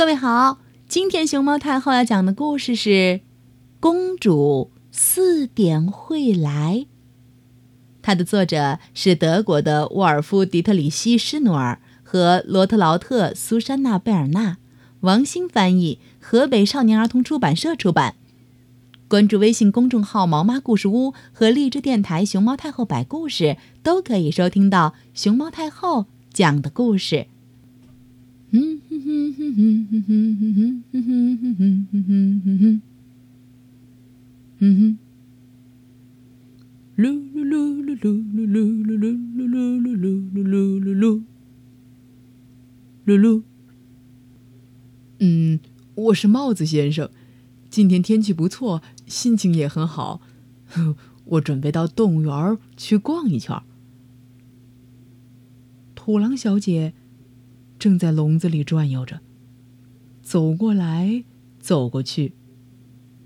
各位好，今天熊猫太后要讲的故事是《公主四点会来》。它的作者是德国的沃尔夫·迪特里希·施努尔和罗特劳特·苏珊娜·贝尔纳，王鑫翻译，河北少年儿童出版社出版。关注微信公众号“毛妈故事屋”和荔枝电台“熊猫太后摆故事”，都可以收听到熊猫太后讲的故事。嗯哼哼哼哼哼哼哼。噜噜噜噜噜噜噜噜噜噜噜。我是帽子先生，今天天气不错，心情也很好，我准备到动物园去逛一圈。土狼小姐。正在笼子里转悠着，走过来，走过去。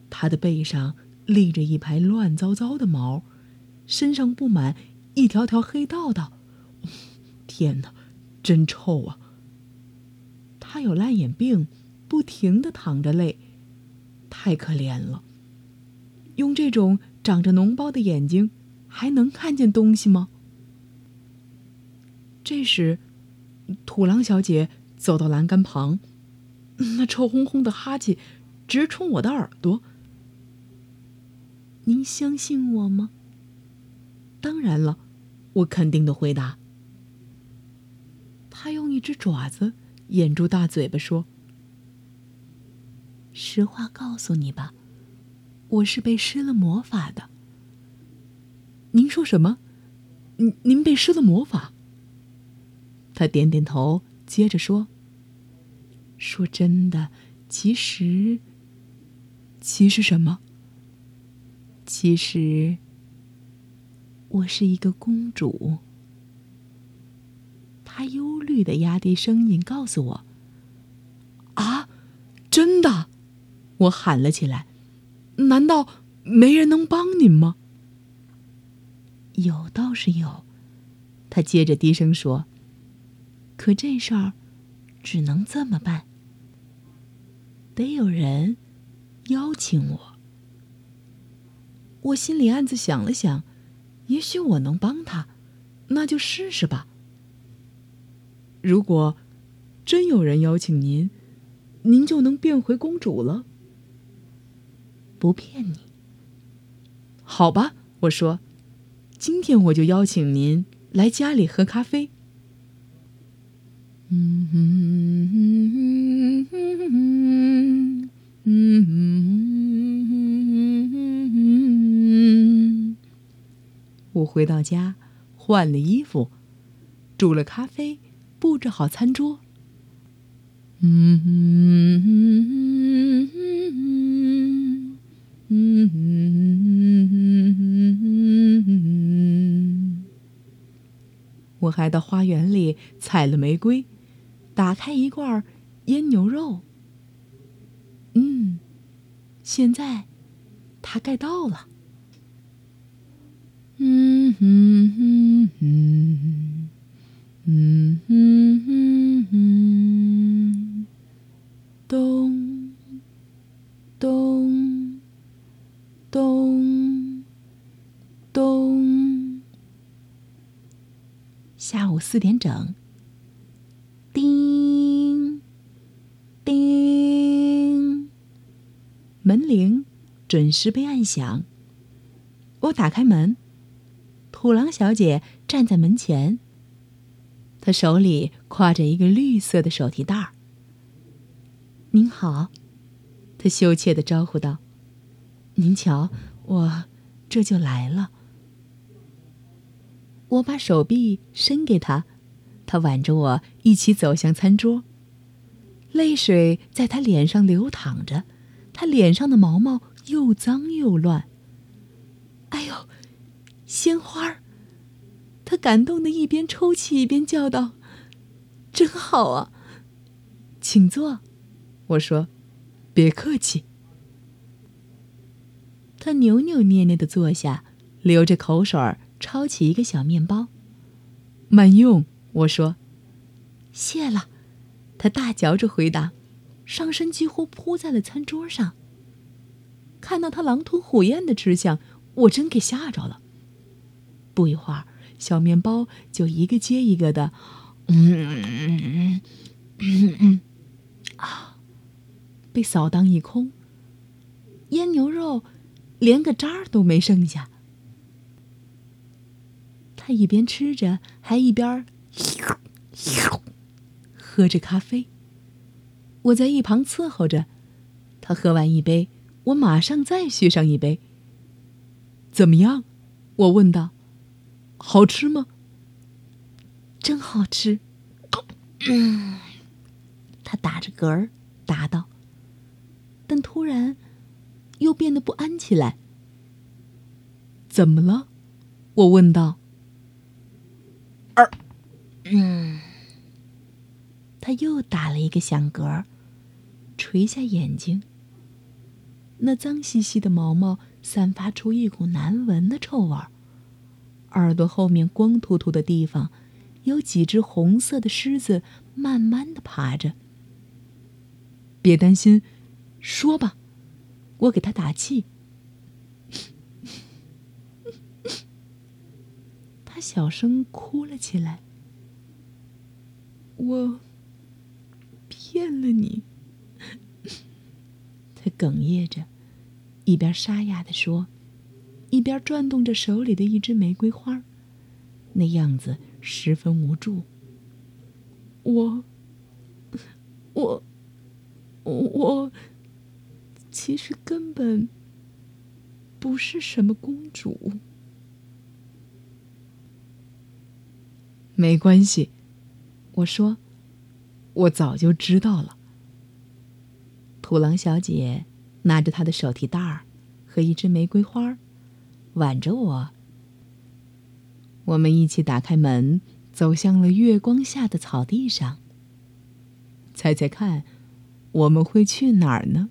他的背上立着一排乱糟糟的毛，身上布满一条条黑道道。天哪，真臭啊！他有烂眼病，不停的淌着泪，太可怜了。用这种长着脓包的眼睛，还能看见东西吗？这时。土狼小姐走到栏杆旁，那臭烘烘的哈气直冲我的耳朵。您相信我吗？当然了，我肯定的回答。他用一只爪子掩住大嘴巴说：“实话告诉你吧，我是被施了魔法的。”您说什么？您您被施了魔法？他点点头，接着说：“说真的，其实……其实什么？其实我是一个公主。”他忧虑的压低声音告诉我：“啊，真的！”我喊了起来：“难道没人能帮您吗？”有倒是有，他接着低声说。可这事儿只能这么办，得有人邀请我。我心里暗自想了想，也许我能帮他，那就试试吧。如果真有人邀请您，您就能变回公主了。不骗你。好吧，我说，今天我就邀请您来家里喝咖啡。嗯哼哼哼哼哼嗯哼哼哼哼 我回到家，换了衣服，煮了咖啡，布置好餐桌。嗯哼哼哼哼嗯哼哼哼我还到花园里采了玫瑰。打开一罐腌牛肉。嗯，现在它该到了。嗯哼哼哼，嗯哼哼哼，咚咚咚咚，下午四点整。门铃准时被按响。我打开门，土狼小姐站在门前。她手里挎着一个绿色的手提袋儿。您好，她羞怯的招呼道：“您瞧，我这就来了。”我把手臂伸给她，她挽着我一起走向餐桌。泪水在她脸上流淌着。他脸上的毛毛又脏又乱。哎呦，鲜花儿！他感动的一边抽泣一边叫道：“真好啊！”请坐，我说：“别客气。”他扭扭捏捏的坐下，流着口水儿，抄起一个小面包。慢用，我说：“谢了。”他大嚼着回答：“上身几乎扑在了餐桌上。看到他狼吞虎咽的吃相，我真给吓着了。不一会儿，小面包就一个接一个的，嗯嗯嗯嗯，啊，被扫荡一空。腌牛肉连个渣儿都没剩下。他一边吃着，还一边 喝着咖啡。我在一旁伺候着，他喝完一杯，我马上再续上一杯。怎么样？我问道。好吃吗？真好吃。嗯，他打着嗝儿答道。但突然，又变得不安起来。怎么了？我问道。二，嗯，他又打了一个响嗝，垂下眼睛。那脏兮兮的毛毛散发出一股难闻的臭味儿。耳朵后面光秃秃的地方，有几只红色的虱子慢慢的爬着。别担心，说吧，我给他打气。他小声哭了起来。我骗了你。他哽咽着，一边沙哑的说。一边转动着手里的一支玫瑰花，那样子十分无助。我，我，我，其实根本不是什么公主。没关系，我说，我早就知道了。土狼小姐拿着她的手提袋儿和一支玫瑰花。挽着我，我们一起打开门，走向了月光下的草地上。猜猜看，我们会去哪儿呢？